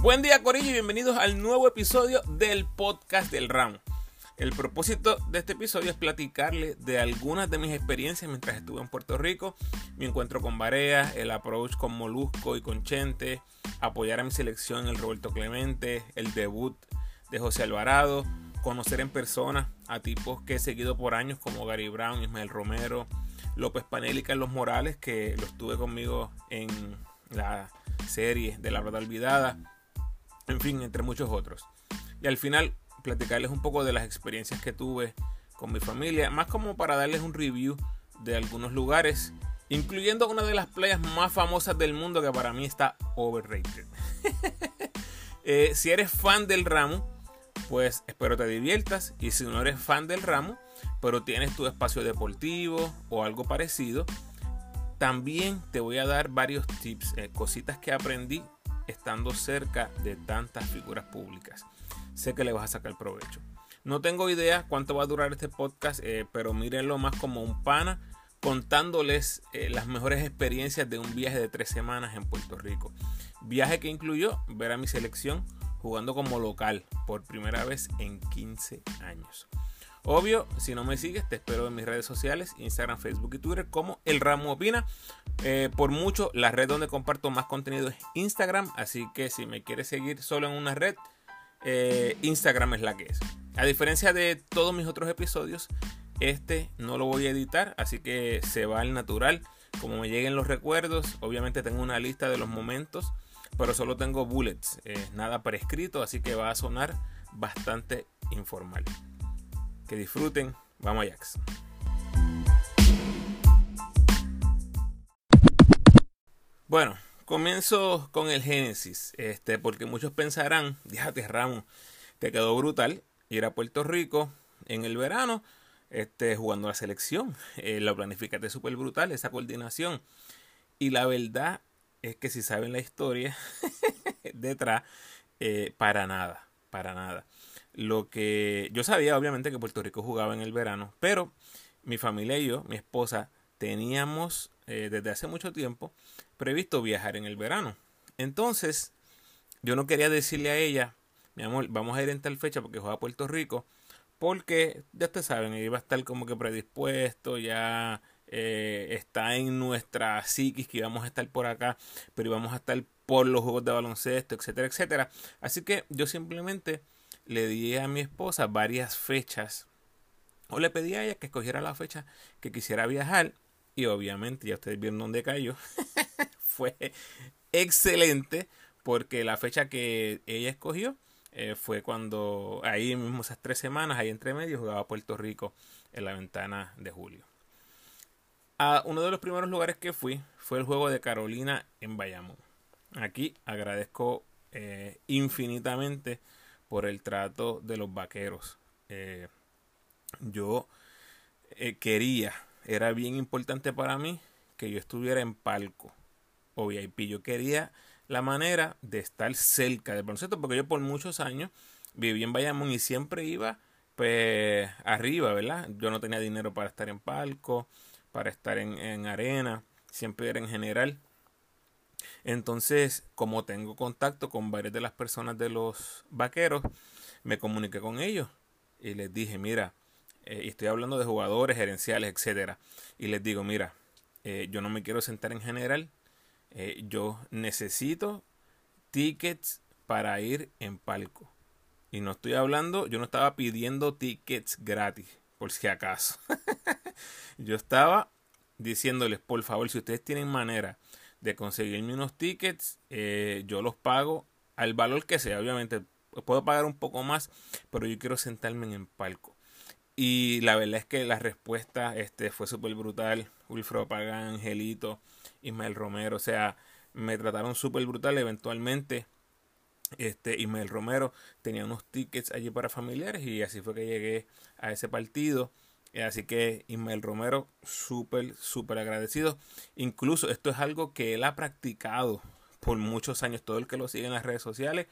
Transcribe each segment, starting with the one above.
Buen día Corillo y bienvenidos al nuevo episodio del podcast del ramo. El propósito de este episodio es platicarle de algunas de mis experiencias mientras estuve en Puerto Rico, mi encuentro con Barea, el approach con Molusco y con Chente, apoyar a mi selección el Roberto Clemente, el debut de José Alvarado, conocer en persona a tipos que he seguido por años como Gary Brown, Ismael Romero, López Panel y Carlos Morales, que los tuve conmigo en la serie de La Verdad Olvidada, en fin, entre muchos otros. Y al final platicarles un poco de las experiencias que tuve con mi familia, más como para darles un review de algunos lugares, incluyendo una de las playas más famosas del mundo que para mí está overrated. Eh, si eres fan del ramo, pues espero te diviertas y si no eres fan del ramo, pero tienes tu espacio deportivo o algo parecido, también te voy a dar varios tips, eh, cositas que aprendí estando cerca de tantas figuras públicas. Sé que le vas a sacar provecho. No tengo idea cuánto va a durar este podcast, eh, pero mírenlo más como un pana contándoles eh, las mejores experiencias de un viaje de tres semanas en Puerto Rico. Viaje que incluyó ver a mi selección jugando como local por primera vez en 15 años. Obvio, si no me sigues, te espero en mis redes sociales, Instagram, Facebook y Twitter como El Ramo Opina. Eh, por mucho, la red donde comparto más contenido es Instagram, así que si me quieres seguir solo en una red, eh, Instagram es la que es. A diferencia de todos mis otros episodios, este no lo voy a editar, así que se va al natural. Como me lleguen los recuerdos, obviamente tengo una lista de los momentos, pero solo tengo bullets, eh, nada prescrito, así que va a sonar bastante informal. Que disfruten. Vamos a. Bueno, comienzo con el Génesis, este, porque muchos pensarán, déjate Ramos, te quedó brutal ir a Puerto Rico en el verano, este, jugando la selección, eh, lo planificaste súper brutal, esa coordinación. Y la verdad es que si saben la historia detrás, eh, para nada, para nada. Lo que yo sabía, obviamente, que Puerto Rico jugaba en el verano, pero mi familia y yo, mi esposa, teníamos eh, desde hace mucho tiempo previsto viajar en el verano. Entonces, yo no quería decirle a ella, mi amor, vamos a ir en tal fecha porque juega a Puerto Rico, porque ya ustedes saben, iba a estar como que predispuesto, ya eh, está en nuestra psiquis que íbamos a estar por acá, pero íbamos a estar por los juegos de baloncesto, etcétera, etcétera. Así que yo simplemente le di a mi esposa varias fechas o le pedí a ella que escogiera la fecha que quisiera viajar y obviamente ya ustedes vieron dónde cayó. fue excelente porque la fecha que ella escogió eh, fue cuando ahí mismo esas tres semanas, ahí entre medio, jugaba Puerto Rico en la ventana de julio. A uno de los primeros lugares que fui fue el juego de Carolina en Bayamón. Aquí agradezco eh, infinitamente por el trato de los vaqueros. Eh, yo eh, quería, era bien importante para mí que yo estuviera en palco o VIP. Yo quería la manera de estar cerca del baloncesto porque yo por muchos años viví en Bayamón y siempre iba pues arriba, ¿verdad? Yo no tenía dinero para estar en palco, para estar en, en arena, siempre era en general. Entonces, como tengo contacto con varias de las personas de los vaqueros, me comuniqué con ellos y les dije, mira, eh, estoy hablando de jugadores, gerenciales, etcétera, y les digo, mira, eh, yo no me quiero sentar en general, eh, yo necesito tickets para ir en palco. Y no estoy hablando, yo no estaba pidiendo tickets gratis, por si acaso. yo estaba diciéndoles, por favor, si ustedes tienen manera de conseguirme unos tickets, eh, yo los pago al valor que sea. Obviamente puedo pagar un poco más, pero yo quiero sentarme en el palco. Y la verdad es que la respuesta este, fue súper brutal. Wilfredo Pagán, Angelito, Ismael Romero, o sea, me trataron súper brutal. Eventualmente, este, Ismael Romero tenía unos tickets allí para familiares y así fue que llegué a ese partido. Eh, así que Ismael Romero, súper, súper agradecido. Incluso esto es algo que él ha practicado por muchos años. Todo el que lo sigue en las redes sociales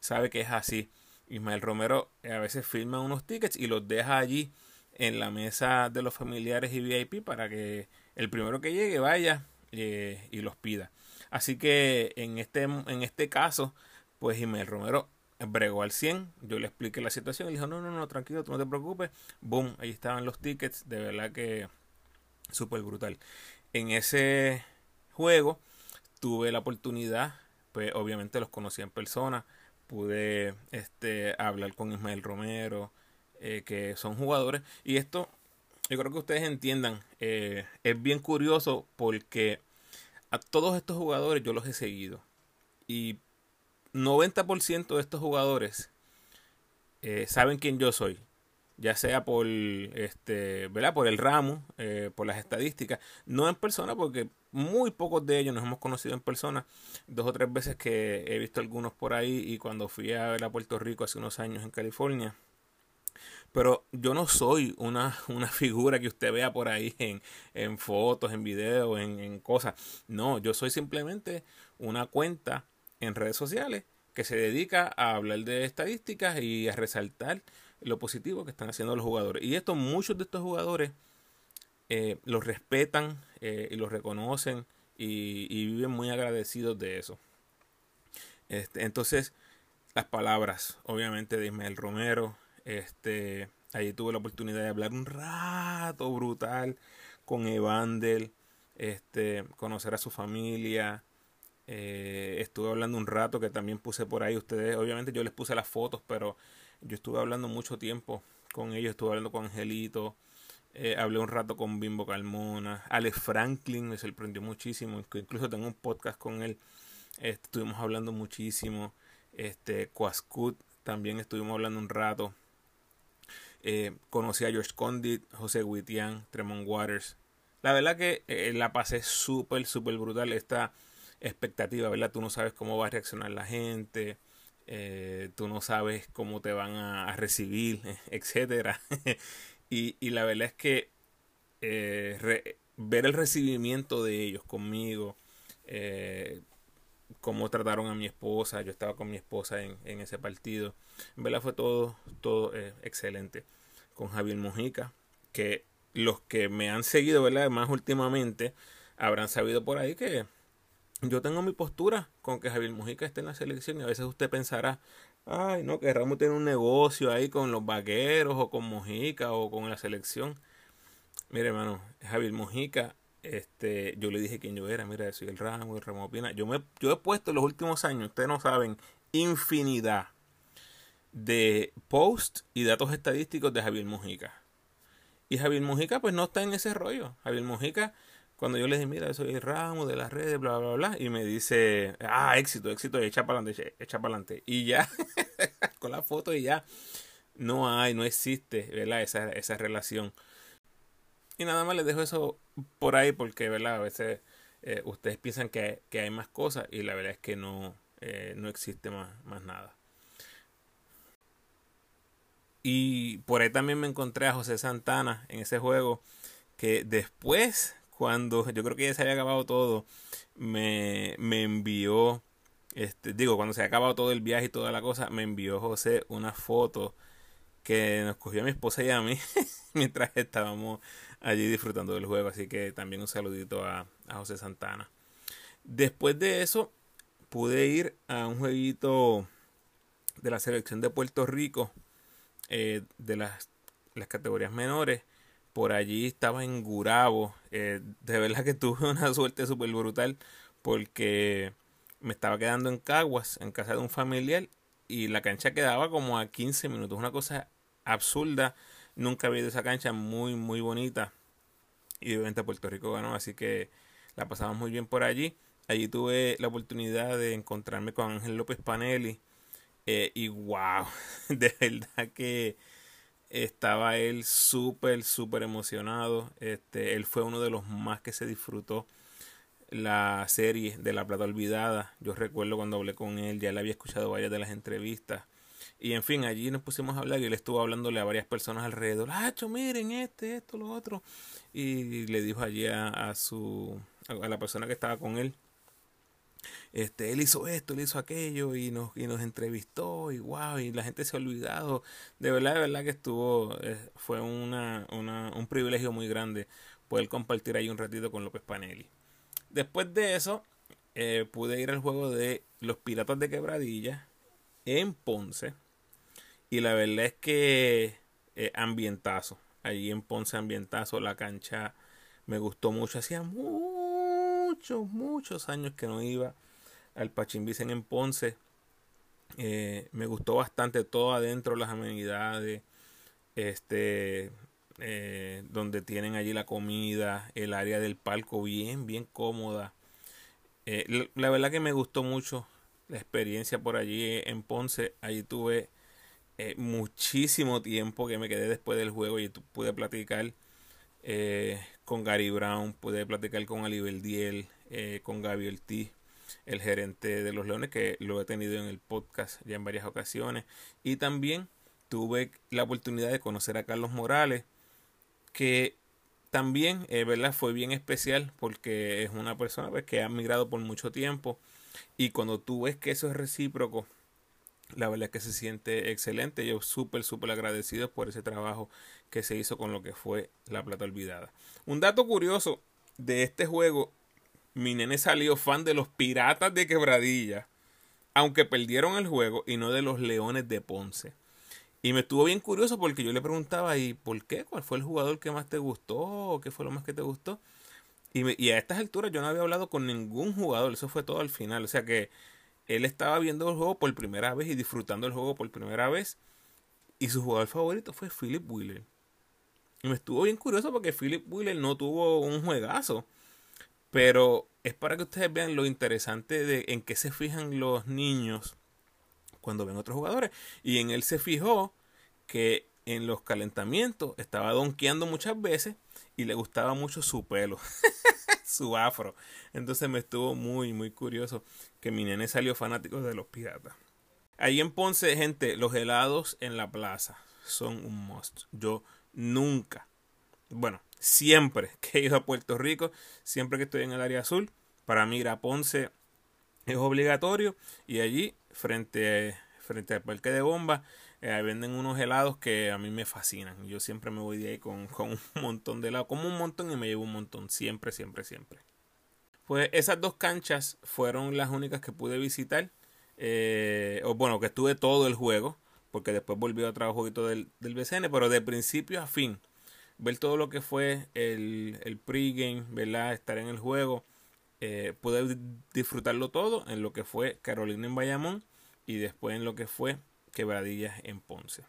sabe que es así. Ismael Romero eh, a veces firma unos tickets y los deja allí en la mesa de los familiares y VIP para que el primero que llegue vaya eh, y los pida. Así que en este, en este caso, Pues Ismael Romero bregó al 100, yo le expliqué la situación y dijo, no, no, no, tranquilo, tú no te preocupes. Boom, ahí estaban los tickets, de verdad que súper brutal. En ese juego tuve la oportunidad, pues obviamente los conocí en persona, pude este, hablar con Ismael Romero, eh, que son jugadores, y esto yo creo que ustedes entiendan, eh, es bien curioso porque a todos estos jugadores yo los he seguido. Y 90% de estos jugadores eh, saben quién yo soy. Ya sea por este, ¿verdad? Por el ramo, eh, por las estadísticas, no en persona, porque muy pocos de ellos nos hemos conocido en persona. Dos o tres veces que he visto algunos por ahí y cuando fui a ver a Puerto Rico hace unos años en California. Pero yo no soy una, una figura que usted vea por ahí en, en fotos, en videos, en, en cosas. No, yo soy simplemente una cuenta en redes sociales que se dedica a hablar de estadísticas y a resaltar lo positivo que están haciendo los jugadores. Y esto, muchos de estos jugadores eh, los respetan eh, y los reconocen y, viven muy agradecidos de eso. Este, entonces, las palabras, obviamente, de Ismael Romero. Este, allí tuve la oportunidad de hablar un rato brutal con Evander, este, conocer a su familia, eh, estuve hablando un rato que también puse por ahí. Ustedes, obviamente yo les puse las fotos, pero yo estuve hablando mucho tiempo con ellos. Estuve hablando con Angelito. Eh, hablé un rato con Bimbo Calmona. Alex Franklin me sorprendió muchísimo. Incluso tengo un podcast con él. estuvimos hablando muchísimo. Este, Quascut también estuvimos hablando un rato. Eh, conocí a George Condit, José Witian, Tremont Waters. La verdad que la pasé súper, súper brutal. Esta expectativa, ¿verdad? Tú no sabes cómo va a reaccionar la gente, eh, tú no sabes cómo te van a, recibir, etcétera. y, y, la verdad es que eh, ver el recibimiento de ellos conmigo, eh, cómo trataron a mi esposa, yo estaba con mi esposa en, en ese partido, verdad fue todo, todo excelente. Con Javier Mojica, que los que me han seguido, ¿verdad? Más últimamente, habrán sabido por ahí que yo tengo mi postura con que Javier Mujica esté en la selección y a veces usted pensará, ay, no, que Ramos tiene un negocio ahí con los vaqueros o con Mujica o con la selección. Mire, hermano, Javier Mujica, este, yo le dije quién yo era, mira, soy el Ramos, el Ramos Pina. Yo, me, yo he puesto en los últimos años, ustedes no saben, infinidad de posts y datos estadísticos de Javier Mujica. Y Javier Mujica pues no está en ese rollo. Javier Mujica cuando yo le dije, mira, soy el ramo de las redes, bla, bla, bla, y me dice, ah, éxito, éxito, echa para adelante, echa para adelante. Y ya, con la foto y ya, no hay, no existe, ¿verdad? Esa, esa relación. Y nada más les dejo eso por ahí porque, ¿verdad? A veces eh, ustedes piensan que, hay más cosas y la verdad es que no, eh, no existe más, más nada. Y por ahí también me encontré a José Santana en ese juego que después cuando yo creo que ya se había acabado todo, me, me envió, este, digo, cuando se ha acabado todo el viaje y toda la cosa, me envió José una foto que nos cogió a mi esposa y a mí mientras estábamos allí disfrutando del juego. Así que también un saludito a, José Santana. Después de eso, pude ir a un jueguito de la selección de Puerto Rico eh, de las, las categorías menores por allí estaba en Gurabo. Eh, de verdad que tuve una suerte súper brutal porque me estaba quedando en Caguas, en casa de un familiar, y la cancha quedaba como a 15 minutos. Una cosa absurda. Nunca había visto esa cancha muy, muy bonita. Y obviamente Puerto Rico ganó, así que la pasamos muy bien por allí. Allí tuve la oportunidad de encontrarme con Ángel López Panelli. Eh, y wow, de verdad que estaba él súper, súper emocionado. Este, él fue uno de los más que se disfrutó la serie de La Plata Olvidada. Yo recuerdo cuando hablé con él, ya le había escuchado varias de las entrevistas. Y en fin, allí nos pusimos a hablar y él estuvo hablándole a varias personas alrededor. Ah, miren este, esto, lo otro. Y le dijo allí a su, a la persona que estaba con él este, él hizo esto, él hizo aquello y nos, y nos entrevistó y wow, y la gente se ha olvidado. De verdad, de verdad que estuvo, eh, fue una, una, un privilegio muy grande poder compartir ahí un ratito con López Panelli. Después de eso, eh, pude ir al juego de Los Piratas de Quebradilla, en Ponce. Y la verdad es que eh, ambientazo. Allí en Ponce ambientazo, la cancha me gustó mucho. Hacía muchos, muchos años que no iba al Pachimbicen en Ponce. Eh, me gustó bastante todo adentro, las amenidades, este, eh, donde tienen allí la comida, el área del palco bien, bien cómoda. Eh, la, verdad que me gustó mucho la experiencia por allí en Ponce. Allí tuve muchísimo tiempo que me quedé después del juego y pude platicar con Gary Brown, pude platicar con Ali Beldiel, con Gaby Ortiz el gerente de los Leones, que lo he tenido en el podcast ya en varias ocasiones. Y también tuve la oportunidad de conocer a Carlos Morales, que también, eh, ¿verdad? Fue bien especial porque es una persona pues, que ha migrado por mucho tiempo. Y cuando tú ves que eso es recíproco, la verdad es que se siente excelente. Yo súper, súper agradecido por ese trabajo que se hizo con lo que fue la plata olvidada. Un dato curioso de este juego mi nene salió fan de los Piratas de Quebradilla, aunque perdieron el juego y no de los Leones de Ponce. Y me estuvo bien curioso porque yo le preguntaba, ¿y por qué? ¿Cuál fue el jugador que más te gustó? ¿Qué fue lo más que te gustó? Y, a estas alturas yo no había hablado con ningún jugador, eso fue todo al final. O sea que él estaba viendo el juego por primera vez y disfrutando el juego por primera vez. Y su jugador favorito fue Philip Wheeler. Y me estuvo bien curioso porque Philip Wheeler no tuvo un juegazo. Pero es para que ustedes vean lo interesante de en qué se fijan los niños cuando ven otros jugadores. Y en él se fijó que en los calentamientos estaba donkeando muchas veces y le gustaba mucho su pelo, su afro. Entonces me estuvo muy, muy curioso que mi nene salió fanático de los piratas. Ahí en Ponce, gente, los helados en la plaza son un must. Yo nunca, bueno, siempre que he ido a Puerto Rico, siempre que estoy en el área azul, para mí ir a Ponce es obligatorio y allí frente, frente al parque de bomba eh, venden unos helados que a mí me fascinan. Yo siempre me voy de ahí con, con un montón de helados, como un montón y me llevo un montón, siempre, siempre, siempre. Pues esas dos canchas fueron las únicas que pude visitar, eh, o bueno, que estuve todo el juego, porque después volví a otro jueguito del, del BCN, pero de principio a fin ver todo lo que fue el, el pregame, ¿verdad? Estar en el juego, eh, poder disfrutarlo todo en lo que fue Carolina en Bayamón y después en lo que fue Quebradillas en Ponce.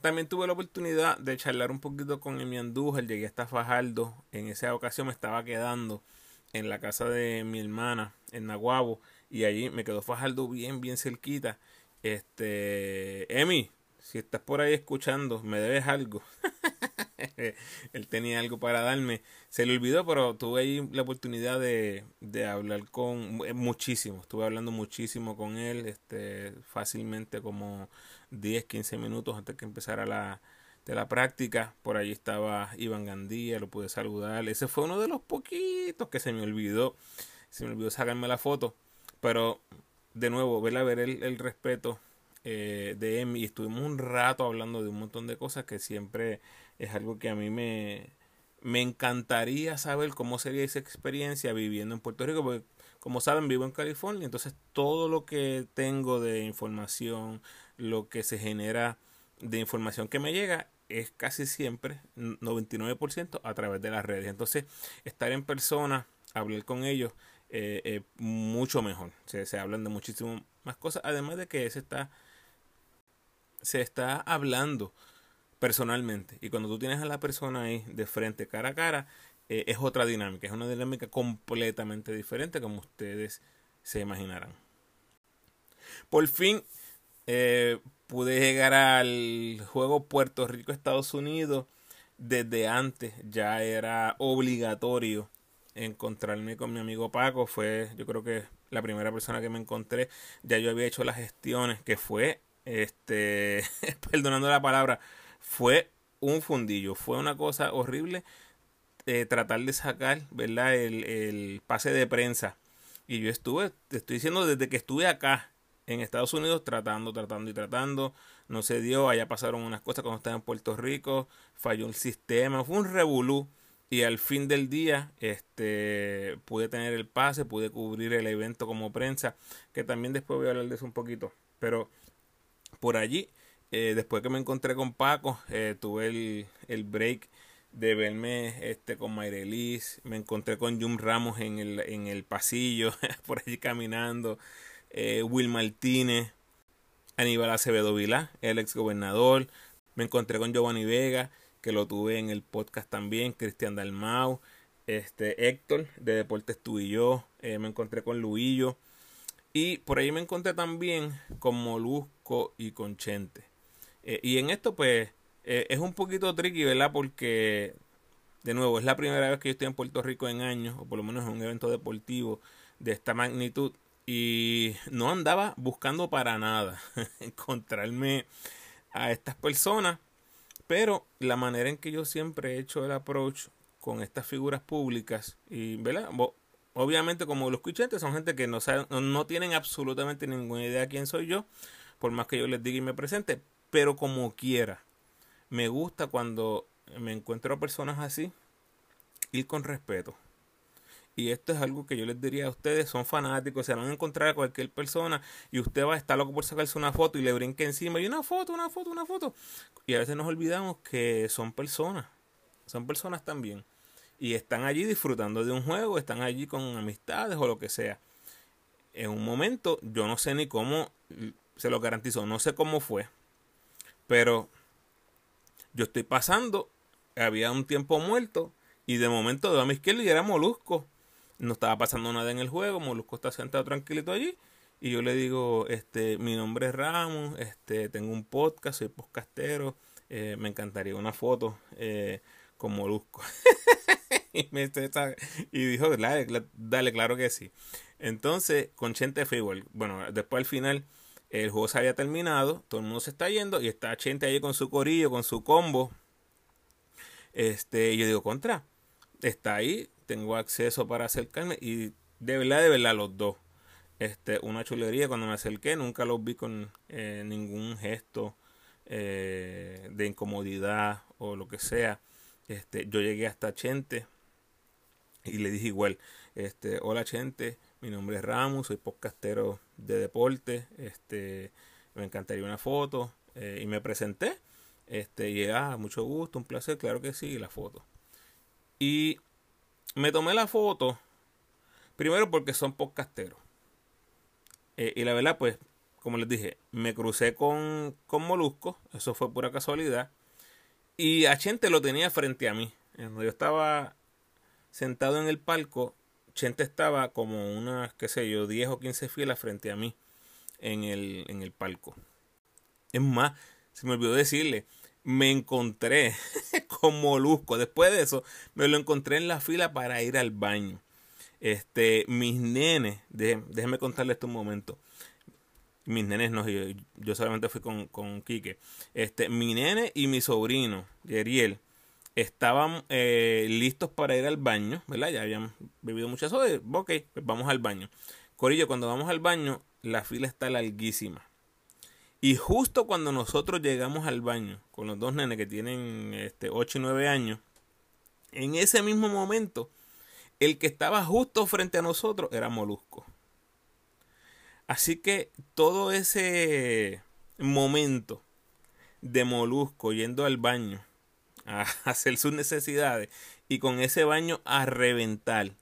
También tuve la oportunidad de charlar un poquito con Emi Andújar, llegué hasta Fajardo, en esa ocasión me estaba quedando en la casa de mi hermana en Naguabo y allí me quedó Fajardo bien, bien cerquita. Este, Emi, si estás por ahí escuchando, me debes algo. él tenía algo para darme. Se le olvidó, pero tuve ahí la oportunidad de, de hablar con eh, muchísimo. Estuve hablando muchísimo con él, este, fácilmente como 10, 15 minutos antes que empezara la, de la práctica. Por ahí estaba Iván Gandía, lo pude saludar. Ese fue uno de los poquitos que se me olvidó. Se me olvidó sacarme la foto. Pero de nuevo, ver a ver el, el respeto eh, de Emi. Estuvimos un rato hablando de un montón de cosas que siempre es algo que a mí me, me encantaría saber cómo sería esa experiencia viviendo en Puerto Rico, porque como saben vivo en California, entonces todo lo que tengo de información, lo que se genera de información que me llega es casi siempre 99% a través de las redes. Entonces estar en persona, hablar con ellos, eh, mucho mejor. Se, se hablan de muchísimas más cosas, además de que se está, se está hablando personalmente. Y cuando tú tienes a la persona ahí de frente, cara a cara, eh, es otra dinámica, es una dinámica completamente diferente como ustedes se imaginarán. Por fin eh, pude llegar al juego Puerto Rico-Estados Unidos. Desde antes ya era obligatorio encontrarme con mi amigo Paco. Fue yo creo que la primera persona que me encontré. Ya yo había hecho las gestiones que fue, este, perdonando la palabra, fue un fundillo, fue una cosa horrible eh, tratar de sacar, ¿verdad? El, el, pase de prensa. Y yo estuve, te estoy diciendo, desde que estuve acá en Estados Unidos, tratando, tratando y tratando. No se dio, allá pasaron unas cosas cuando estaba en Puerto Rico, falló el sistema, fue un revolú. Y al fin del día, este, pude tener el pase, pude cubrir el evento como prensa, que también después voy a hablar de eso un poquito. Pero por allí. Eh, después que me encontré con Paco, eh, tuve el, el, break de verme este, con Mayrelis. Me encontré con Jum Ramos en el, en el pasillo, por allí caminando. Eh, Will Martínez, Aníbal Acevedo Vilá, el ex gobernador. Me encontré con Giovanni Vega, que lo tuve en el podcast también. Cristian Dalmau, este, Héctor de Deportes Tú y Yo. me encontré con Luillo. Y por ahí me encontré también con Molusco y con Chente. Eh, y en esto, pues, eh, es un poquito tricky, ¿verdad? Porque, de nuevo, es la primera vez que yo estoy en Puerto Rico en años, o por lo menos en un evento deportivo de esta magnitud. Y no andaba buscando para nada encontrarme a estas personas. Pero la manera en que yo siempre he hecho el approach con estas figuras públicas, y, ¿verdad? Obviamente, como los escuchantes son gente que no, saben, no, tienen absolutamente ninguna idea quién soy yo, por más que yo les diga y me presente, pero como quiera. Me gusta cuando me encuentro a personas así, ir con respeto. Y esto es algo que yo les diría a ustedes, son fanáticos, se van a encontrar a cualquier persona y usted va a estar loco por sacarse una foto y le brinque encima y una foto, una foto, una foto. Y a veces nos olvidamos que son personas, son personas también y están allí disfrutando de un juego, están allí con amistades o lo que sea. En un momento, yo no sé ni cómo, se lo garantizo, no sé cómo fue, pero yo estoy pasando, había un tiempo muerto y de momento de a mi izquierda y era Molusco. No estaba pasando nada en el juego, Molusco está sentado tranquilito allí y yo le digo, este, mi nombre es Ramos, este, tengo un podcast, soy podcastero, eh, me encantaría una foto eh, con Molusco. y, dijo, dale, claro que sí. Entonces, con Chente fue. Bueno, después al final el juego se había terminado, todo el mundo se está yendo y está Chente ahí con su corillo, con su combo. Este, yo digo, contra, está ahí, tengo acceso para acercarme y de verdad, de verdad, los dos. Este, una chulería cuando me acerqué, nunca los vi con eh, ningún gesto eh, de incomodidad o lo que sea. Este, yo llegué hasta Chente, y le dije igual, este, hola gente, mi nombre es Ramos, soy podcastero de deporte, este, me encantaría una foto eh, y me presenté, este, y ah, mucho gusto, un placer, claro que sí, la foto. Y me tomé la foto, primero porque son podcasteros. Eh, y la verdad, pues, como les dije, me crucé con, con Molusco, eso fue pura casualidad. Y a Chente lo tenía frente a mí. Yo estaba sentado en el palco, Chente estaba como unas, qué sé yo, 10 o 15 filas frente a mí en el, en el palco. Es más, se me olvidó decirle, me encontré con Molusco. Después de eso, me lo encontré en la fila para ir al baño. Este, mis nenes, déjenme contarles esto un momento. Mis nenes no, yo, yo solamente fui con, con Quique. Este, mi nene y mi sobrino, Yeriel, estaban eh, listos para ir al baño, ¿verdad? Ya habían bebido muchas horas. Ok, pues vamos al baño. Corillo, cuando vamos al baño, la fila está larguísima. Y justo cuando nosotros llegamos al baño, con los dos nenes que tienen este, 8 y 9 años, en ese mismo momento, el que estaba justo frente a nosotros era Molusco. Así que todo ese momento de Molusco yendo al baño, a hacer sus necesidades y con ese baño a reventar.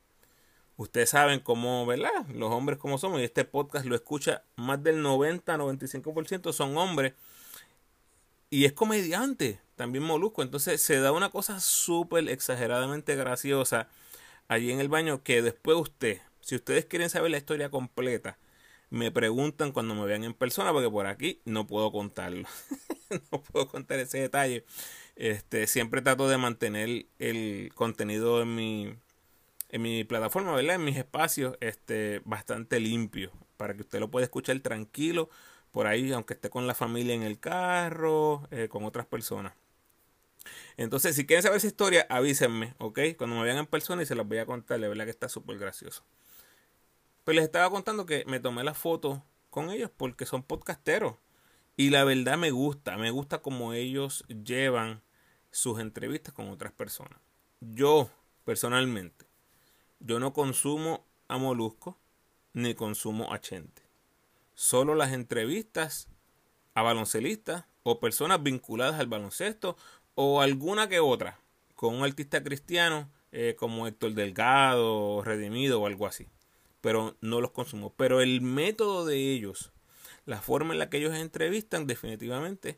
Ustedes saben cómo, ¿verdad? Los hombres como somos y este podcast lo escucha más del 90-95% son hombres y es comediante, también molusco. Entonces se da una cosa súper exageradamente graciosa allí en el baño que después usted, si ustedes quieren saber la historia completa, me preguntan cuando me vean en persona porque por aquí no puedo contarlo. no puedo contar ese detalle. Este, siempre trato de mantener el contenido en mi, en mi plataforma, ¿verdad? En mis espacios, este, bastante limpio, para que usted lo pueda escuchar tranquilo por ahí, aunque esté con la familia en el carro, eh, con otras personas. Entonces, si quieren saber esa historia, avísenme, ¿ok? Cuando me vean en persona y se las voy a contar, la verdad que está súper gracioso. Pues les estaba contando que me tomé la foto con ellos porque son podcasteros. Y la verdad me gusta, me gusta como ellos llevan sus entrevistas con otras personas. Yo, personalmente, yo no consumo a Molusco ni consumo a Chente. Solo las entrevistas a baloncelistas o personas vinculadas al baloncesto o alguna que otra con un artista cristiano eh, como Héctor Delgado, Redimido o algo así. Pero no los consumo. Pero el método de ellos, la forma en la que ellos entrevistan, definitivamente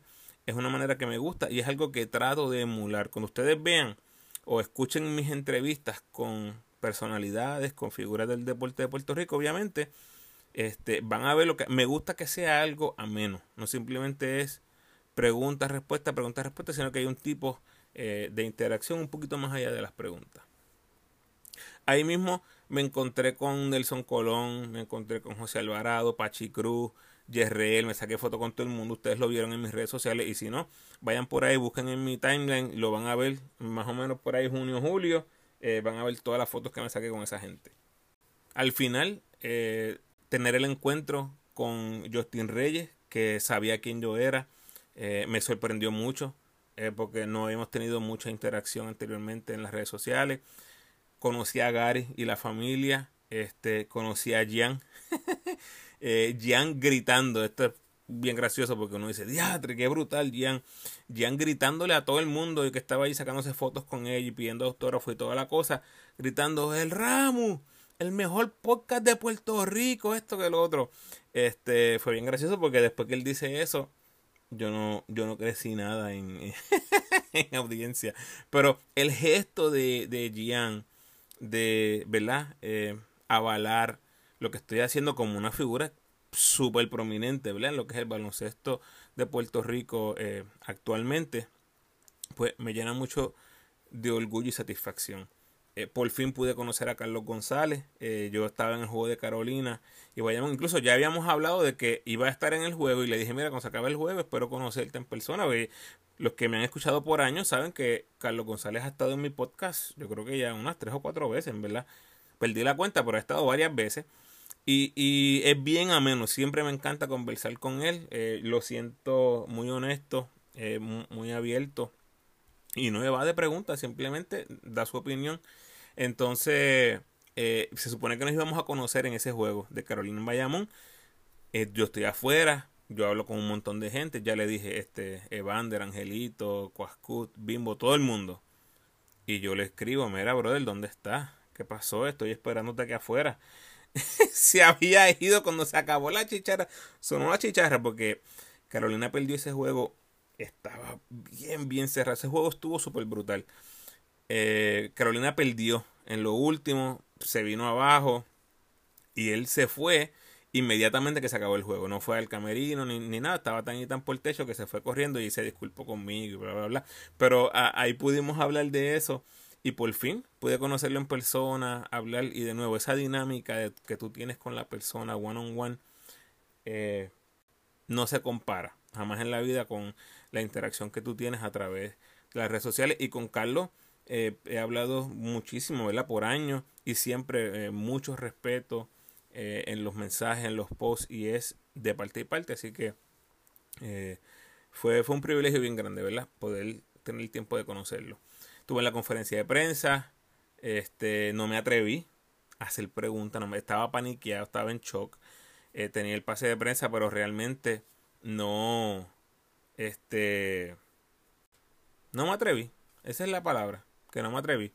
es una manera que me gusta y es algo que trato de emular. Cuando ustedes vean o escuchen mis entrevistas con personalidades, con figuras del deporte de Puerto Rico, obviamente, este, van a ver lo que me gusta que sea algo ameno, no simplemente es pregunta, respuesta, pregunta, respuesta, sino que hay un tipo eh, de interacción un poquito más allá de las preguntas. Ahí mismo me encontré con Nelson Colón, me encontré con José Alvarado, Pachi Cruz, Yerreel, me saqué foto con todo el mundo, ustedes lo vieron en mis redes sociales y si no, vayan por ahí, busquen en mi timeline, lo van a ver más o menos por ahí junio, julio, eh, van a ver todas las fotos que me saqué con esa gente. Al final, eh, tener el encuentro con Justin Reyes, que sabía quién yo era, eh, me sorprendió mucho, porque no hemos tenido mucha interacción anteriormente en las redes sociales. Conocí a Gary y la familia, este, conocí a Jan. eh, Gian gritando. Esto es bien gracioso porque uno dice, diatre, qué brutal, Gian. Gian gritándole a todo el mundo y que estaba ahí sacándose fotos con ella y pidiendo autógrafo y toda la cosa, gritando, el Ramu, el mejor podcast de Puerto Rico, esto que lo otro. Este, fue bien gracioso porque después que él dice eso, yo no, yo no crecí nada en, en audiencia. Pero el gesto de, de Gian, de, ¿verdad? Eh, avalar lo que estoy haciendo como una figura súper prominente. En lo que es el baloncesto de Puerto Rico eh, actualmente, pues me llena mucho de orgullo y satisfacción. Eh, por fin pude conocer a Carlos González. Eh, yo estaba en el juego de Carolina y vayamos, incluso ya habíamos hablado de que iba a estar en el juego y le dije, mira, cuando se acabe el juego espero conocerte en persona. los que me han escuchado por años saben que Carlos González ha estado en mi podcast, yo creo que ya unas tres o cuatro veces, ¿verdad? Perdí la cuenta, pero ha estado varias veces. Y, y, es bien ameno, siempre me encanta conversar con él, eh, lo siento muy honesto, eh, muy, abierto y no va de preguntas, simplemente da su opinión. Entonces, eh, se supone que nos íbamos a conocer en ese juego de Carolina Bayamón. yo estoy afuera, yo hablo con un montón de gente, ya le dije, este, Evander, Angelito, Quascut, Bimbo, todo el mundo. Y yo le escribo, mira, brother, ¿dónde está? ¿Qué pasó? Estoy esperándote aquí afuera. se había ido cuando se acabó la chicharra. Sonó la chicharra porque Carolina perdió ese juego. Estaba bien, bien cerrado. Ese juego estuvo súper brutal. Eh, Carolina perdió en lo último. Se vino abajo. Y él se fue inmediatamente que se acabó el juego. No fue al camerino ni, ni, nada. Estaba tan y tan por el techo que se fue corriendo y se disculpó conmigo y bla, bla, bla. Pero ahí pudimos hablar de eso. Y por fin pude conocerlo en persona, hablar y de nuevo esa dinámica que tú tienes con la persona one on one eh, no se compara jamás en la vida con la interacción que tú tienes a través de las redes sociales y con Carlos eh, he hablado muchísimo, ¿verdad? Por años y siempre eh, mucho respeto en los mensajes, en los posts y es de parte y parte, así que fue, fue un privilegio bien grande, ¿verdad? Poder tener el tiempo de conocerlo. Estuve en la conferencia de prensa, este, no me atreví a hacer preguntas, no me estaba paniqueado, estaba en shock. Eh, tenía el pase de prensa, pero realmente no, este, no me atreví. Esa es la palabra, que no me atreví.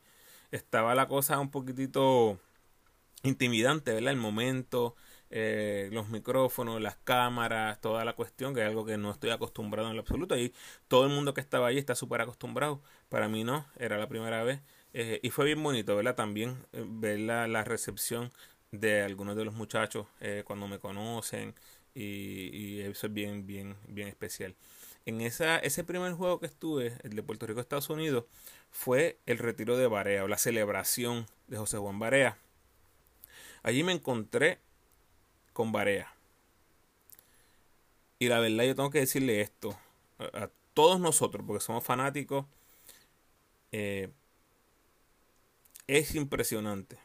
Estaba la cosa un poquitito intimidante, ¿verdad? El momento, eh, los micrófonos, las cámaras, toda la cuestión, que es algo que no estoy acostumbrado en lo absoluto. Y todo el mundo que estaba ahí está súper acostumbrado. Para mí no, era la primera vez. Eh, y fue bien bonito, ¿verdad? También eh, ver la, recepción de algunos de los muchachos cuando me conocen. Y, eso es bien, bien, bien especial. En esa, ese primer juego que estuve, el de Puerto Rico, Estados Unidos, fue el retiro de Barea o la celebración de José Juan Barea. Allí me encontré con Barea. Y la verdad yo tengo que decirle esto a, todos nosotros, porque somos fanáticos. Eh, es impresionante.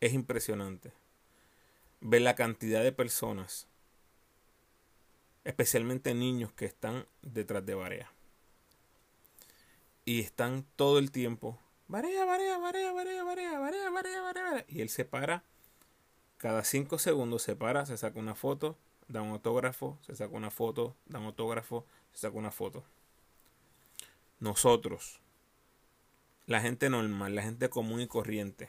Es impresionante ver la cantidad de personas, especialmente niños, que están detrás de Barea. Y están todo el tiempo. Barea, barea, barea, barea, barea, barea, barea, barea. Y él se para cada cinco segundos se para, se saca una foto, da un autógrafo, se saca una foto, da un autógrafo, se saca una foto. Nosotros, la gente normal, la gente común y corriente,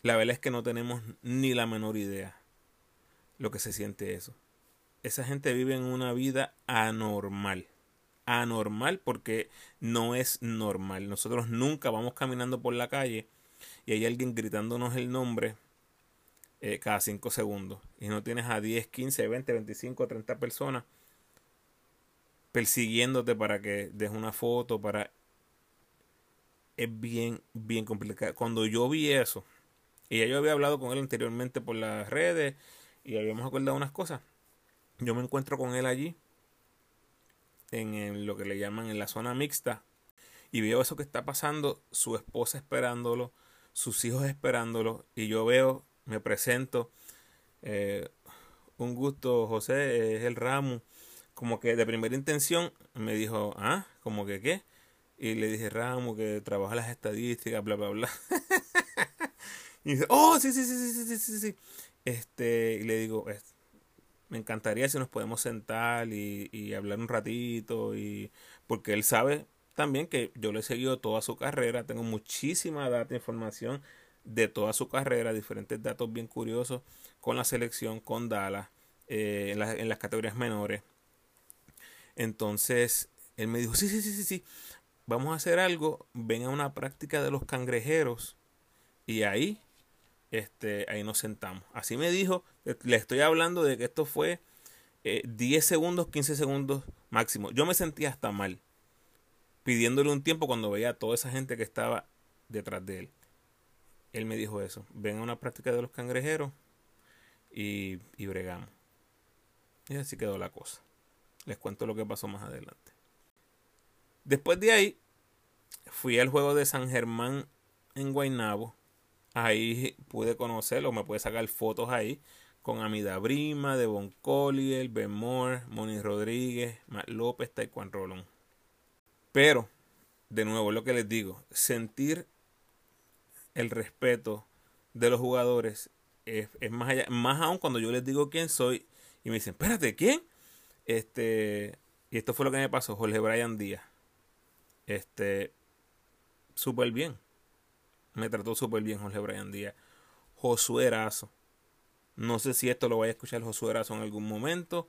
la verdad es que no tenemos ni la menor idea lo que se siente eso. Esa gente vive en una vida anormal. Anormal porque no es normal. Nosotros nunca vamos caminando por la calle y hay alguien gritándonos el nombre eh, cada 5 segundos. Y no tienes a 10, 15, 20, 25, 30 personas persiguiéndote para que des una foto, para... Es bien, bien complicado. Cuando yo vi eso, y ya yo había hablado con él anteriormente por las redes y habíamos acordado unas cosas, yo me encuentro con él allí, en, lo que le llaman en la zona mixta, y veo eso que está pasando, su esposa esperándolo, sus hijos esperándolo, y yo veo, me presento, eh, un gusto, José, es el ramo, como que de primera intención me dijo, ah, como que qué, y le dije, ramo, que trabaja las estadísticas, bla, bla, bla. y dice, oh, sí, sí, sí, sí, sí, sí, sí. Este, y le digo, me encantaría si nos podemos sentar y, y hablar un ratito, y porque él sabe también que yo le he seguido toda su carrera, tengo muchísima data, información de toda su carrera, diferentes datos bien curiosos con la selección, con Dallas, eh, en, en, las categorías menores. Entonces, él me dijo, sí, sí, sí, sí, sí, vamos a hacer algo, ven a una práctica de los cangrejeros y ahí este, ahí nos sentamos. Así me dijo, le estoy hablando de que esto fue 10 eh, segundos, 15 segundos máximo. Yo me sentía hasta mal, pidiéndole un tiempo cuando veía a toda esa gente que estaba detrás de él. Él me dijo eso, ven a una práctica de los cangrejeros y, y bregamos. Y así quedó la cosa. Les cuento lo que pasó más adelante. Después de ahí, fui al juego de San Germán en Guaynabo Ahí pude conocerlo, me pude sacar fotos ahí con Amida Brima, Devon Collier, Ben Moore, Moni Rodríguez, Matt López, Taekwondo Rolón. Pero, de nuevo, lo que les digo, sentir el respeto de los jugadores es, más allá, más aún cuando yo les digo quién soy y me dicen, espérate, ¿quién? Este, y esto fue lo que me pasó, Jorge Brian Díaz. Este, súper bien. Me trató súper bien Jorge Brian Díaz. Josué Erazo. No sé si esto lo vaya a escuchar Josué Erazo en algún momento.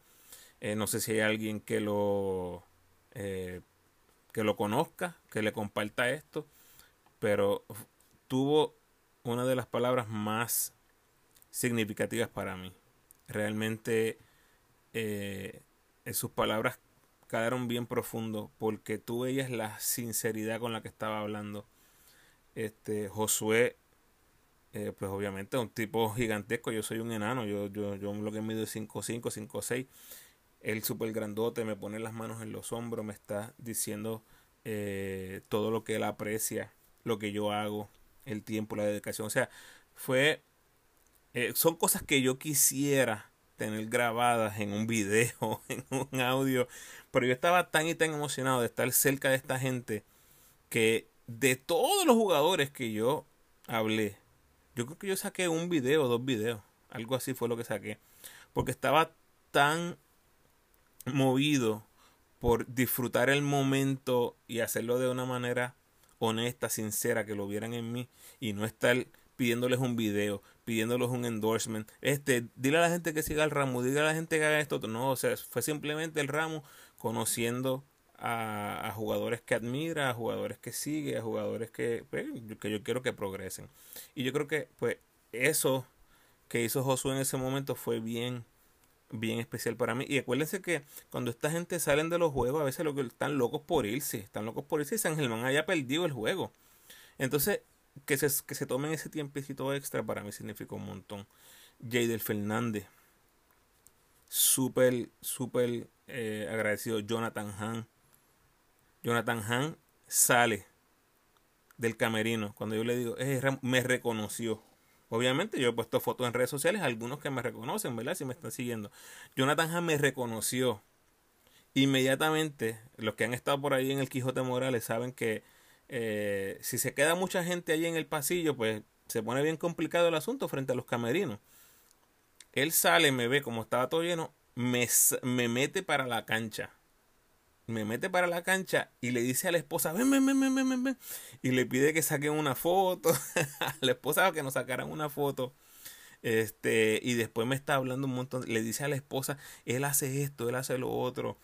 Eh, no sé si hay alguien que lo, eh, que lo conozca, que le comparta esto. Pero tuvo una de las palabras más significativas para mí. Realmente eh, sus palabras quedaron bien profundo porque tú veías la sinceridad con la que estaba hablando este, Josué, eh, pues obviamente un tipo gigantesco. Yo soy un enano. Yo, yo, yo lo que mido es 5'5, 5'6. Él súper grandote, me pone las manos en los hombros, me está diciendo eh, todo lo que él aprecia, lo que yo hago, el tiempo, la dedicación. O sea, fue. Eh, son cosas que yo quisiera tener grabadas en un video, en un audio. Pero yo estaba tan y tan emocionado de estar cerca de esta gente que de todos los jugadores que yo hablé, yo creo que yo saqué un video, dos videos, algo así fue lo que saqué, porque estaba tan movido por disfrutar el momento y hacerlo de una manera honesta, sincera, que lo vieran en mí y no estar pidiéndoles un video, pidiéndoles un endorsement. Este, dile a la gente que siga el ramo, dile a la gente que haga esto. No, o sea, fue simplemente el ramo conociendo a, jugadores que admira, a jugadores que sigue, a jugadores que, pues, que yo quiero que progresen. Y yo creo que pues eso que hizo Josué en ese momento fue bien, bien especial para mí. Y acuérdense que cuando esta gente salen de los juegos, a veces lo que están locos por irse, están locos por irse y San Germán haya perdido el juego. Entonces, que se, que se tomen ese tiempecito extra para mí significa un montón. Jadel Fernández, súper, súper eh, agradecido. Jonathan Hahn, Jonathan Hahn sale del camerino. Cuando yo le digo, eh, me reconoció. Obviamente yo he puesto fotos en redes sociales, algunos que me reconocen, ¿verdad? Si me están siguiendo. Jonathan Hahn me reconoció. Inmediatamente, los que han estado por ahí en el Quijote Morales saben que eh, si se queda mucha gente allí en el pasillo, pues se pone bien complicado el asunto frente a los camerinos. Él sale, me ve como estaba todo lleno, me, me mete para la cancha. Me mete para la cancha y le dice a la esposa, ven, ven, ven, ven, ven, ven. Y le pide que saquen una foto. a la esposa que nos sacaran una foto. Este, y después me está hablando un montón. Le dice a la esposa, él hace esto, él hace lo otro.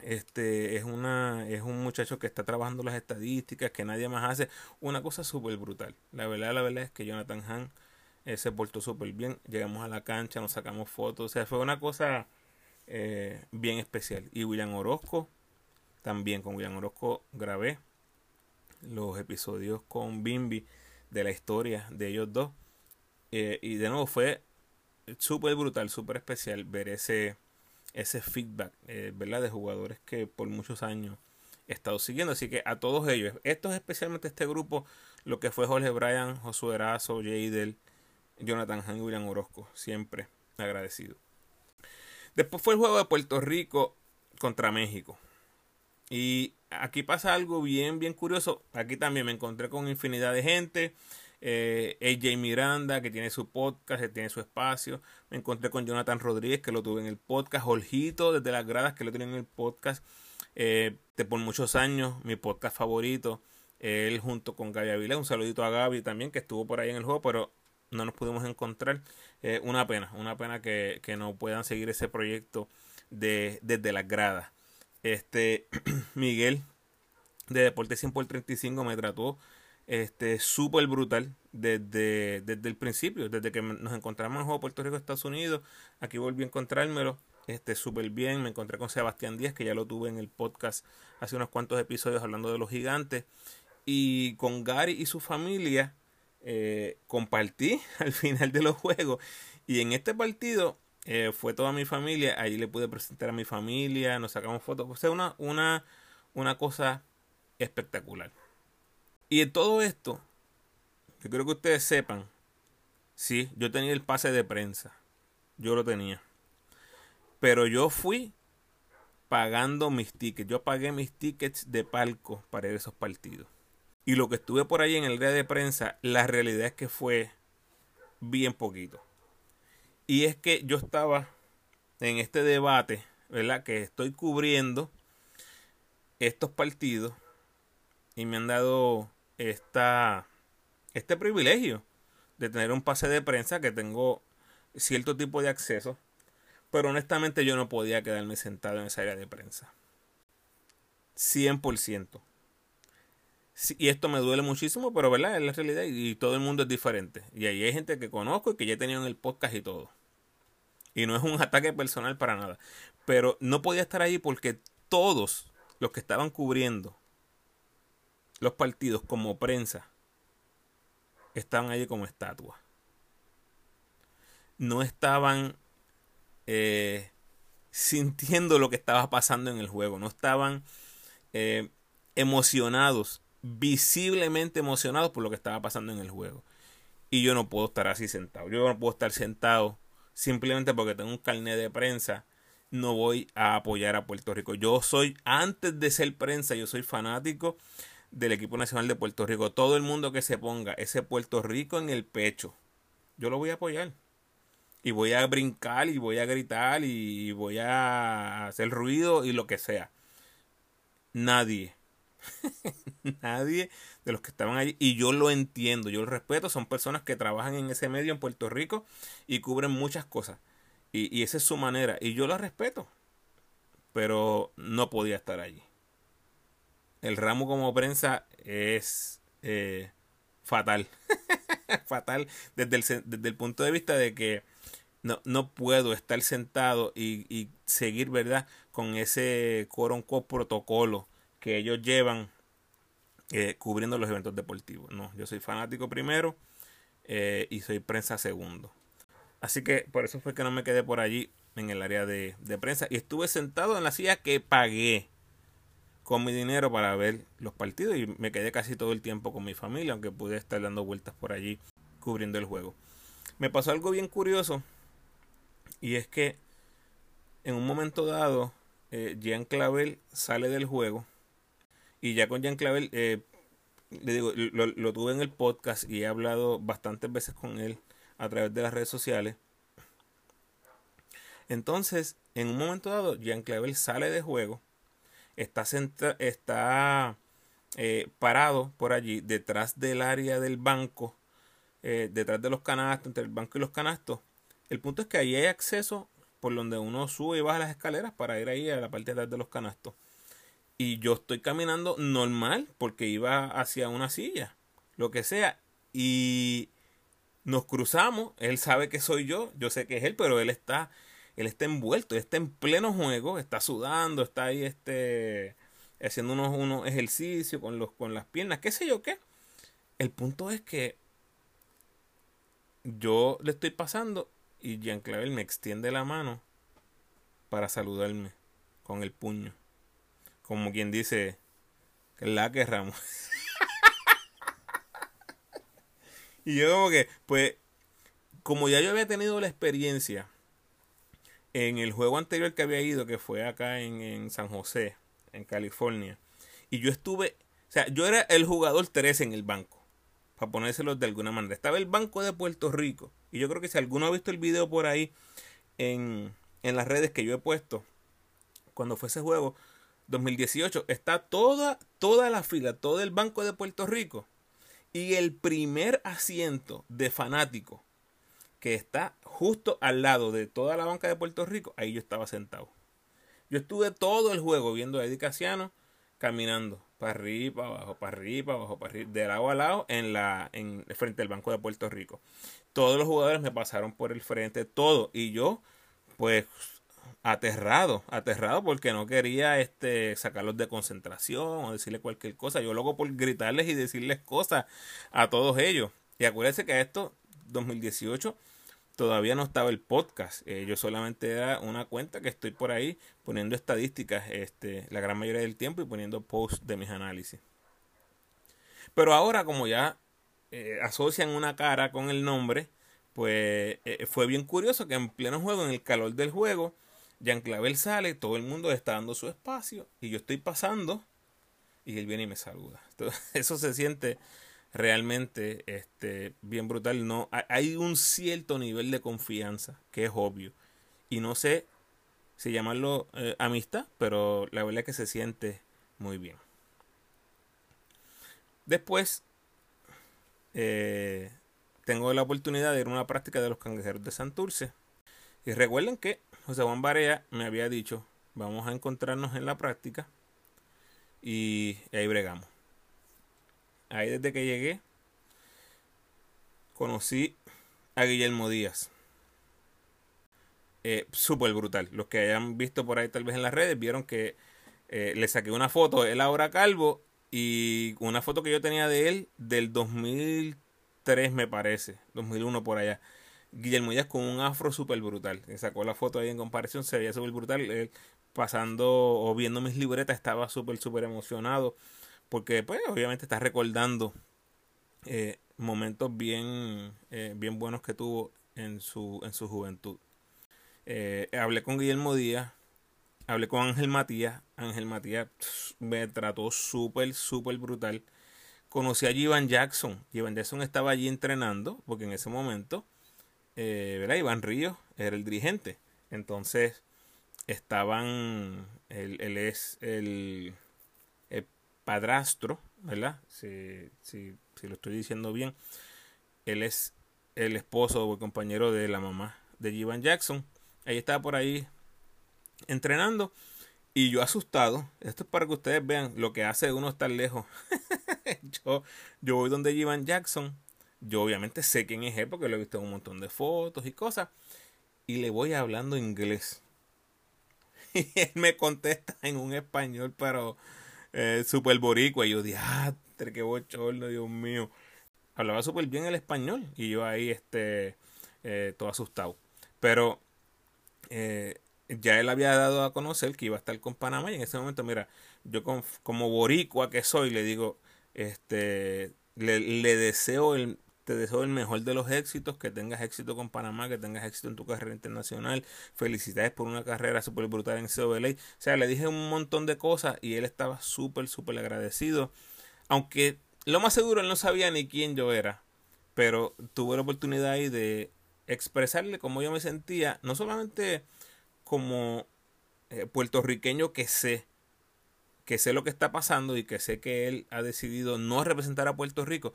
Este es una es un muchacho que está trabajando las estadísticas que nadie más hace. Una cosa súper brutal. La verdad, la verdad es que Jonathan Hahn eh, se portó súper bien. Llegamos a la cancha, nos sacamos fotos. O sea, fue una cosa eh, bien especial. Y William Orozco, también con William Orozco grabé los episodios con Bimbi de la historia de ellos dos. Eh, y de nuevo fue súper brutal, súper especial ver ese, ese feedback, eh, ¿verdad? De jugadores que por muchos años he estado siguiendo. Así que a todos ellos, esto es especialmente este grupo, lo que fue Jorge Bryan, Josué Erazo, Jadel, Jonathan Han y William Orozco, siempre agradecido. Después fue el juego de Puerto Rico contra México. Y aquí pasa algo bien, bien curioso. Aquí también me encontré con infinidad de gente eh, AJ Miranda, que tiene su podcast, que tiene su espacio. Me encontré con Jonathan Rodríguez, que lo tuve en el podcast. Jorgito, desde las gradas, que lo tiene en el podcast. Eh, de por muchos años, mi podcast favorito. Él junto con Gaby Avilés. Un saludito a Gaby también, que estuvo por ahí en el juego, pero no nos pudimos encontrar. Eh, una pena, una pena que, que, no puedan seguir ese proyecto de, desde las gradas. Este, Miguel, de Deporte 100 por 35, me trató este súper brutal desde, desde el principio, desde que nos encontramos en el juego Puerto Rico Estados Unidos, aquí volví a encontrármelo, este súper bien, me encontré con Sebastián Díaz, que ya lo tuve en el podcast hace unos cuantos episodios hablando de los gigantes, y con Gary y su familia eh, compartí al final de los juegos, y en este partido eh, fue toda mi familia, ahí le pude presentar a mi familia, nos sacamos fotos, o sea, una, una, una cosa espectacular. Y en todo esto, yo creo que ustedes sepan, sí, yo tenía el pase de prensa, yo lo tenía. Pero yo fui pagando mis tickets, yo pagué mis tickets de palco para esos partidos. Y lo que estuve por ahí en el día de prensa, la realidad es que fue bien poquito. Y es que yo estaba en este debate, ¿verdad? Que estoy cubriendo estos partidos y me han dado esta, este privilegio de tener un pase de prensa que tengo cierto tipo de acceso, pero honestamente yo no podía quedarme sentado en esa área de prensa. 100%. Y esto me duele muchísimo, pero verdad, es la realidad y, todo el mundo es diferente. Y ahí hay gente que conozco y que ya he tenido en el podcast y todo. Y no es un ataque personal para nada. Pero no podía estar ahí porque todos los que estaban cubriendo los partidos como prensa estaban allí como estatuas. No estaban eh, sintiendo lo que estaba pasando en el juego. No estaban eh, emocionados, visiblemente emocionados por lo que estaba pasando en el juego. Y yo no puedo estar así sentado. Yo no puedo estar sentado simplemente porque tengo un carnet de prensa. No voy a apoyar a Puerto Rico. Yo soy, antes de ser prensa, yo soy fanático del equipo nacional de Puerto Rico. Todo el mundo que se ponga ese Puerto Rico en el pecho, yo lo voy a apoyar. Y voy a brincar y voy a gritar y voy a hacer ruido y lo que sea. Nadie, nadie de los que estaban allí, y yo lo entiendo, yo lo respeto, son personas que trabajan en ese medio en Puerto Rico y cubren muchas cosas. Y, y esa es su manera, y yo la respeto, pero no podía estar allí el ramo como prensa es eh, fatal. fatal desde el, desde el punto de vista de que no, no puedo estar sentado y, y seguir, ¿verdad? Con ese coronco protocolo que ellos llevan eh, cubriendo los eventos deportivos. No, yo soy fanático primero eh, y soy prensa segundo. Así que por eso fue que no me quedé por allí en el área de, prensa y estuve sentado en la silla que pagué con mi dinero para ver los partidos y me quedé casi todo el tiempo con mi familia, aunque pude estar dando vueltas por allí cubriendo el juego. Me pasó algo bien curioso y es que en un momento dado eh, Jean Clavel sale del juego y ya con Jean Clavel eh, le digo, lo, tuve en el podcast y he hablado bastantes veces con él a través de las redes sociales Entonces, en un momento dado, Jean Clavel sale de juego, está, está eh, parado por allí, detrás del área del banco, eh, detrás de los canastos, entre el banco y los canastos. El punto es que ahí hay acceso por donde uno sube y baja las escaleras para ir ahí a la parte de atrás de los canastos. Y yo estoy caminando normal porque iba hacia una silla, lo que sea. Y nos cruzamos, él sabe que soy yo, yo sé que es él, pero él está, él está envuelto, está en pleno juego, está sudando, está ahí este, haciendo unos, unos ejercicios con, los, con las piernas, qué sé yo qué. El punto es que yo le estoy pasando y Jean Clavel me extiende la mano para saludarme con el puño. Como quien dice, que la querramos. y yo como que, pues, como ya yo había tenido la experiencia en el juego anterior que había ido, que fue acá en, en San José, en California, y yo estuve, o sea, yo era el jugador 13 en el banco, para ponérselos de alguna manera. Estaba el Banco de Puerto Rico, y yo creo que si alguno ha visto el video por ahí en, en las redes que yo he puesto, cuando fue ese juego, 2018, está toda, toda la fila, todo el Banco de Puerto Rico y el primer asiento de fanático que está justo al lado de toda la banca de Puerto Rico, ahí yo estaba sentado. Yo estuve todo el juego viendo a Eddie Casiano caminando para arriba, para abajo, para arriba, para abajo, para arriba, de lado a lado en la en frente del Banco de Puerto Rico. Todos los jugadores me pasaron por el frente, todo y yo pues aterrado, aterrado porque no quería este sacarlos de concentración o decirle cualquier cosa. Yo loco por gritarles y decirles cosas a todos ellos. Y acuérdense que esto 2018 todavía no estaba el podcast. Eh, yo solamente era una cuenta que estoy por ahí poniendo estadísticas este, la gran mayoría del tiempo y poniendo posts de mis análisis. Pero ahora como ya eh, asocian una cara con el nombre, pues eh, fue bien curioso que en pleno juego, en el calor del juego, Jean Clavel sale, todo el mundo está dando su espacio y yo estoy pasando y él viene y me saluda. eso se siente realmente este, bien brutal. No, hay un cierto nivel de confianza que es obvio y no sé si llamarlo eh, amistad, pero la verdad es que se siente muy bien. Después eh, tengo la oportunidad de ir a una práctica de los cangrejeros de Santurce. Y recuerden que José Juan Barea me había dicho, vamos a encontrarnos en la práctica y ahí bregamos. Ahí desde que llegué, conocí a Guillermo Díaz. Eh, Súper brutal. Los que hayan visto por ahí tal vez en las redes vieron que eh, le saqué una foto, él ahora calvo, y una foto que yo tenía de él del 2003 me parece, 2001 por allá. Guillermo Díaz con un afro súper brutal. Sacó la foto ahí en comparación, se veía súper brutal. pasando o viendo mis libretas estaba súper, súper emocionado. Porque, pues, obviamente está recordando eh, momentos bien, eh, bien buenos que tuvo en su, en su juventud. Eh, hablé con Guillermo Díaz, hablé con Ángel Matías. Ángel Matías me trató súper, súper brutal. Conocí a Ivan Jackson. Ivan Jackson estaba allí entrenando, porque en ese momento eh. Iván Ríos era el dirigente. Entonces estaban, él, es el, padrastro, ¿verdad? Si, si, si, lo estoy diciendo bien, él es el esposo o el compañero de la mamá de Ivan Jackson. Ahí estaba por ahí entrenando y yo asustado. Esto es para que ustedes vean lo que hace uno estar lejos. yo, yo voy donde Ivan Jackson yo obviamente sé quién es él porque lo he visto en un montón de fotos y cosas. Y le voy hablando inglés. Y él me contesta en un español, pero eh, súper boricua. Y yo dije, qué bochorno, Dios mío. Hablaba súper bien el español. Y yo ahí, este, eh, todo asustado. Pero eh, ya él había dado a conocer que iba a estar con Panamá. Y en ese momento, mira, yo como boricua que soy, le digo, este, le, le deseo el te deseo el mejor de los éxitos, que tengas éxito con Panamá, que tengas éxito en tu carrera internacional. Felicidades por una carrera súper brutal en COBLA. O sea, le dije un montón de cosas y él estaba súper, súper agradecido. Aunque lo más seguro él no sabía ni quién yo era. Pero tuve la oportunidad ahí de expresarle cómo yo me sentía, no solamente como eh, puertorriqueño que sé, que sé lo que está pasando y que sé que él ha decidido no representar a Puerto Rico,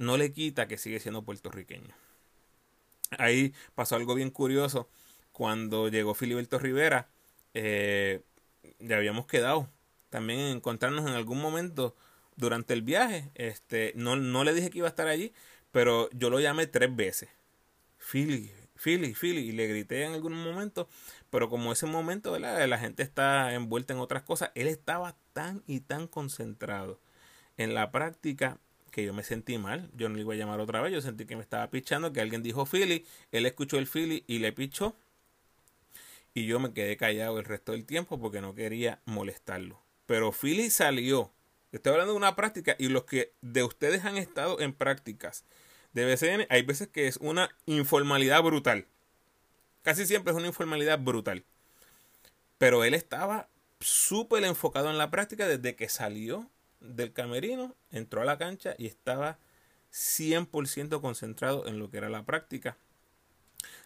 no le quita que sigue siendo puertorriqueño. Ahí pasó algo bien curioso. Cuando llegó Filiberto Rivera, eh, ya habíamos quedado también encontrarnos en algún momento durante el viaje. Este, no, no le dije que iba a estar allí, pero yo lo llamé tres veces. Philly, Philly, Philly, y le grité en algún momento, pero como ese momento ¿verdad? la gente está envuelta en otras cosas, él estaba tan y tan concentrado en la práctica que yo me sentí mal. Yo no le iba a llamar otra vez, yo sentí que me estaba pichando, que alguien dijo Philly, él escuchó el Philly y le pichó. Y yo me quedé callado el resto del tiempo porque no quería molestarlo. Pero Philly salió. Estoy hablando de una práctica y los que de ustedes han estado en prácticas de BCN, hay veces que es una informalidad brutal. Casi siempre es una informalidad brutal. Pero él estaba súper enfocado en la práctica desde que salió del camerino, entró a la cancha y estaba 100% concentrado en lo que era la práctica.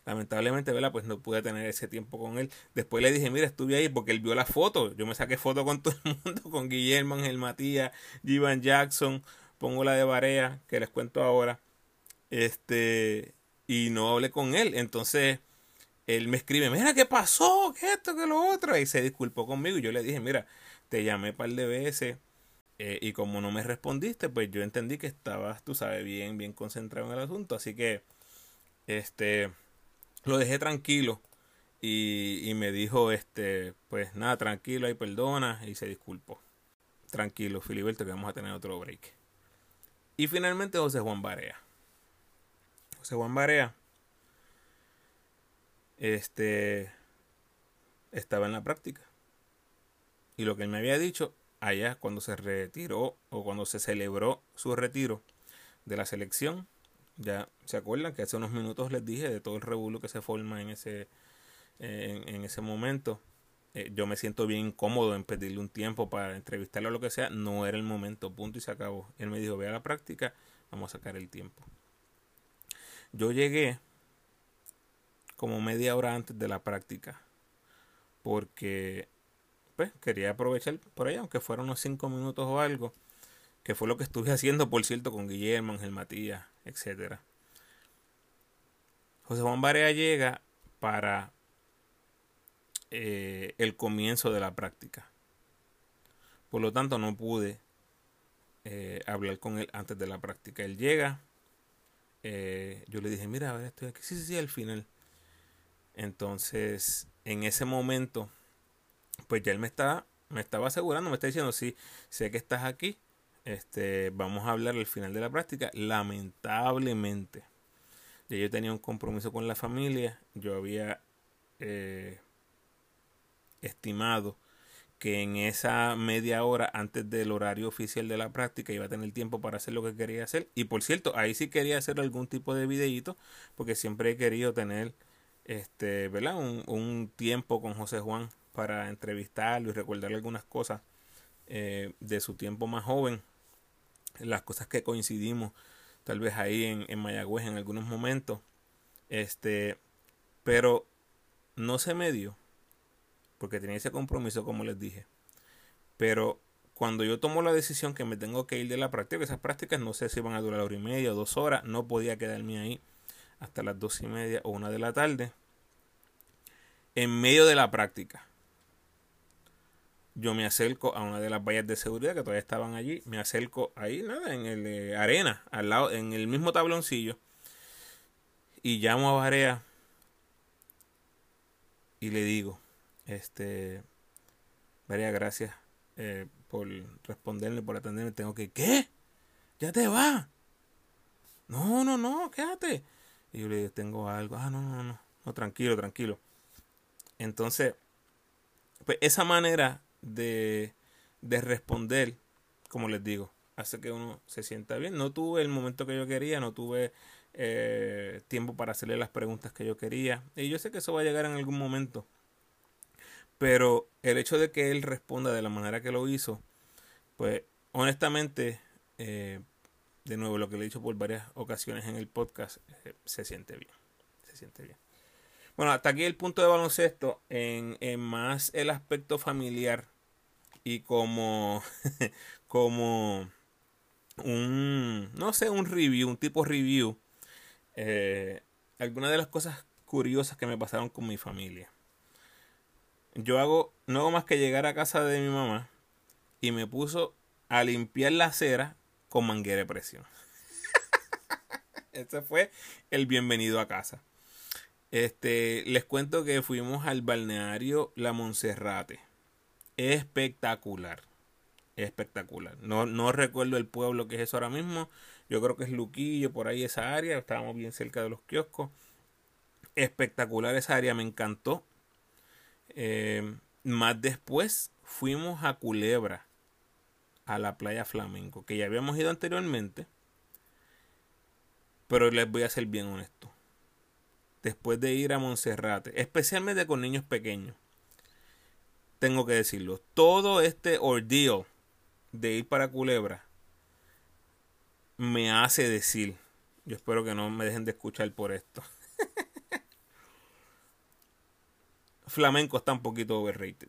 Lamentablemente, ¿verdad? Pues no pude tener ese tiempo con él. Después le dije, mira, estuve ahí porque él vio la foto. Yo me saqué foto con todo el mundo, con Guillermo, Ángel Matías, Jivan Jackson, pongo la de Barea, que les cuento ahora. Este, y no hablé con él. Entonces, él me escribe, mira, ¿qué pasó? ¿Qué esto? ¿Qué lo otro? Y se disculpó conmigo. Y yo le dije, mira, te llamé un par de veces eh, y como no me respondiste, pues yo entendí que estabas, tú sabes, bien, bien concentrado en el asunto. Así que, este, lo dejé tranquilo. Y, y me dijo, este, pues nada, tranquilo, ahí perdona. Y se disculpó. Tranquilo, Filiberto, que vamos a tener otro break. Y finalmente José Juan Barea. José Juan Barea. Este estaba en la práctica. Y lo que él me había dicho allá cuando se retiró o cuando se celebró su retiro de la selección. Ya se acuerdan que hace unos minutos les dije de todo el revuelo que se forma en ese, en, ese momento. Eh, yo me siento bien incómodo en pedirle un tiempo para entrevistarlo o lo que sea. No era el momento, punto y se acabó. Él me dijo, ve a la práctica, vamos a sacar el tiempo. Yo llegué como media hora antes de la práctica porque pues quería aprovechar por ahí, aunque fueron unos cinco minutos o algo, que fue lo que estuve haciendo, por cierto, con Guillermo, Ángel Matías, etcétera. José Juan Barea llega para eh, el comienzo de la práctica. Por lo tanto, no pude eh, hablar con él antes de la práctica. Él llega, eh, yo le dije, mira, a ver, estoy aquí. Sí, sí, sí, al final. Entonces, en ese momento, pues ya él me está me estaba asegurando, me está diciendo, sí, sé que estás aquí, este, vamos a hablar al final de la práctica. Lamentablemente, ya yo tenía un compromiso con la familia, yo había eh, estimado que en esa media hora antes del horario oficial de la práctica iba a tener tiempo para hacer lo que quería hacer. Y por cierto, ahí sí quería hacer algún tipo de videíto, porque siempre he querido tener este, ¿verdad? Un, un tiempo con José Juan para entrevistarlo y recordarle algunas cosas eh, de su tiempo más joven, las cosas que coincidimos tal vez ahí en, en Mayagüez en algunos momentos, este, pero no se me dio, porque tenía ese compromiso como les dije, pero cuando yo tomo la decisión que me tengo que ir de la práctica, esas prácticas no sé si van a durar hora y media o dos horas, no podía quedarme ahí hasta las dos y media o una de la tarde, en medio de la práctica yo me acerco a una de las vallas de seguridad que todavía estaban allí, me acerco ahí, nada, en el eh, arena, al lado, en el mismo tabloncillo, y llamo a Barea y le digo, este, Barea, gracias eh, por responderme, por atenderme, tengo que, ¿qué? ¿Ya te va? No, no, no, quédate. Y yo le digo, tengo algo, ah, no, no, no, no, tranquilo, tranquilo. Entonces, pues esa manera de, de responder, como les digo, hace que uno se sienta bien. No tuve el momento que yo quería, no tuve eh, tiempo para hacerle las preguntas que yo quería. Y yo sé que eso va a llegar en algún momento. Pero el hecho de que él responda de la manera que lo hizo, pues honestamente, eh, de nuevo lo que le he dicho por varias ocasiones en el podcast, eh, se siente bien. Se siente bien. Bueno, hasta aquí el punto de baloncesto en más el aspecto familiar y como, como un, no sé, un review, un tipo review. Eh, algunas de las cosas curiosas que me pasaron con mi familia. Yo hago, no hago más que llegar a casa de mi mamá y me puso a limpiar la acera con manguera de presión. Ese fue el bienvenido a casa. Este, les cuento que fuimos al balneario La Monserrate. Espectacular. Espectacular. No, no recuerdo el pueblo que es eso ahora mismo. Yo creo que es Luquillo, por ahí esa área. Estábamos bien cerca de los kioscos. Espectacular esa área, me encantó. Eh, más después fuimos a Culebra, a la playa Flamenco, que ya habíamos ido anteriormente. Pero les voy a ser bien honesto. Después de ir a Monserrate, especialmente con niños pequeños, tengo que decirlo, todo este ordeal de ir para Culebra me hace decir, yo espero que no me dejen de escuchar por esto. Flamenco está un poquito overrated.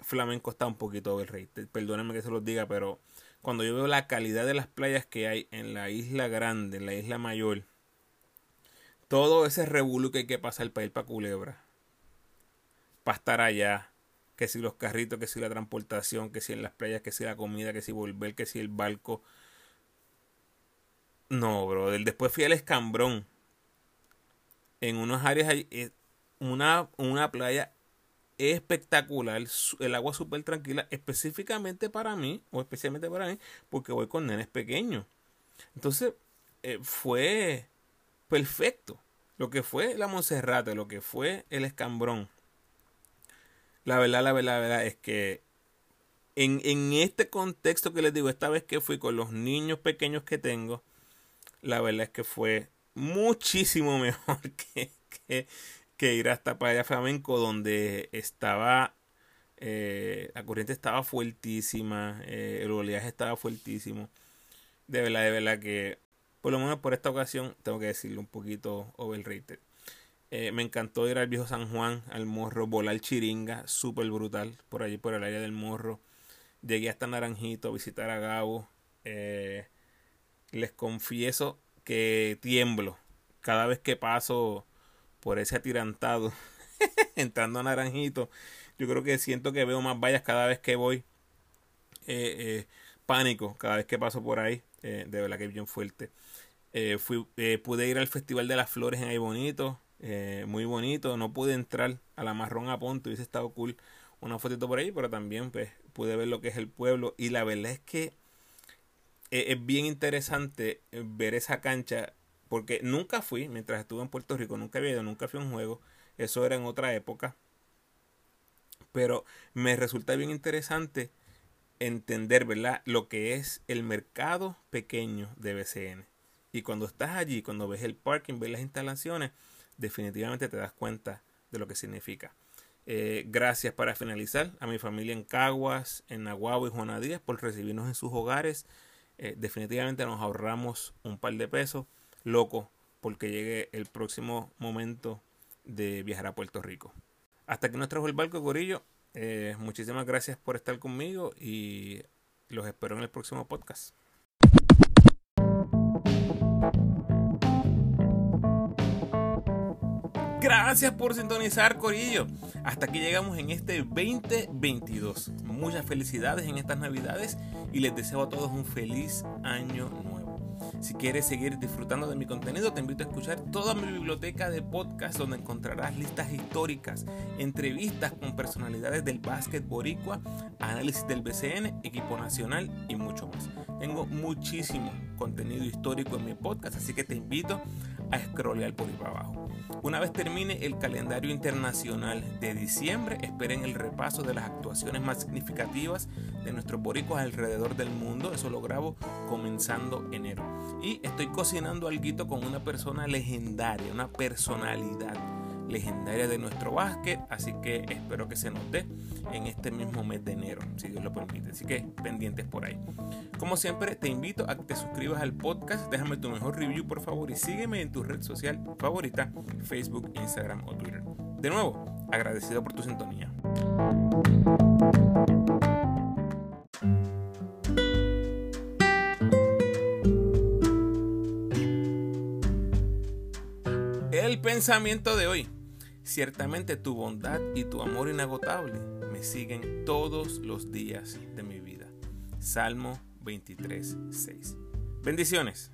Flamenco está un poquito overrated. Perdónenme que se los diga, pero cuando yo veo la calidad de las playas que hay en la isla grande, en la isla mayor, todo ese revuelo que hay que pasar para ir para Culebra, para estar allá, que si los carritos, que si la transportación, que si en las playas, que si la comida, que si volver, que si el barco. No, bro. Después fui al escambrón. En unas áreas eh, una, una playa espectacular, el agua súper tranquila, específicamente para mí, o especialmente para mí, porque voy con nenes pequeños. Entonces, eh, fue perfecto. Lo que fue la Monserrate, lo que fue el Escambrón. La verdad, la verdad, la verdad es que en, en este contexto que les digo, esta vez que fui con los niños pequeños que tengo, la verdad es que fue muchísimo mejor que, que que ir hasta Playa Flamenco donde estaba eh, la corriente estaba fuertísima, eh, el oleaje estaba fuertísimo. De verdad, de verdad que por lo menos por esta ocasión tengo que decirlo un poquito overrated. Eh, me encantó ir al viejo San Juan, al morro, volar chiringa, súper brutal, por allí por el área del morro. Llegué hasta Naranjito a visitar a Gabo. les confieso que tiemblo cada vez que paso por ese atirantado, entrando a Naranjito. Yo creo que siento que veo más vallas cada vez que voy. Eh, eh, pánico cada vez que paso por ahí. Eh, de verdad que es bien fuerte. fui, pude ir al Festival de las Flores en ahí bonito. Muy bonito. No pude entrar a la marrón a punto. Hubiese estado cool una fotito por ahí. Pero también pues, pude ver lo que es el pueblo. Y la verdad es que es bien interesante ver esa cancha porque nunca fui, mientras estuve en Puerto Rico, nunca había ido, nunca fui a un juego. Eso era en otra época. Pero me resulta bien interesante entender, ¿verdad? Lo que es el mercado pequeño de BCN. Y cuando estás allí, cuando ves el parking, ves las instalaciones, definitivamente te das cuenta de lo que significa. Eh, gracias para finalizar a mi familia en Caguas, en Nahuatl y Juana Díaz por recibirnos en sus hogares. Eh, definitivamente nos ahorramos un par de pesos loco porque llegue el próximo momento de viajar a Puerto Rico. Hasta que nos trajo el barco, Gorillo. Eh, muchísimas gracias por estar conmigo y los espero en el próximo podcast. Gracias por sintonizar, Corillo. Hasta aquí llegamos en este 2022. Muchas felicidades en estas Navidades y les deseo a todos un feliz año nuevo. Si quieres seguir disfrutando de mi contenido, te invito a escuchar toda mi biblioteca de podcasts donde encontrarás listas históricas, entrevistas con personalidades del básquet boricua, análisis del BCN, equipo nacional y mucho más. Tengo muchísimo contenido histórico en mi podcast, así que te invito a scrollear por ahí para abajo. Una vez termine el calendario internacional de diciembre, esperen el repaso de las actuaciones más significativas de nuestros boricuas alrededor del mundo. Eso lo grabo comenzando enero. Y estoy cocinando algo con una persona legendaria, una personalidad legendaria de nuestro básquet, así que espero que se dé en este mismo mes de enero, si Dios lo permite. Así que pendientes por ahí. Como siempre, te invito a que te suscribas al podcast, déjame tu mejor review por favor y sígueme en tu red social favorita, Facebook, Instagram o Twitter. De nuevo, agradecido por tu sintonía. Pensamiento de hoy. Ciertamente tu bondad y tu amor inagotable me siguen todos los días de mi vida. Salmo 23, 6. Bendiciones.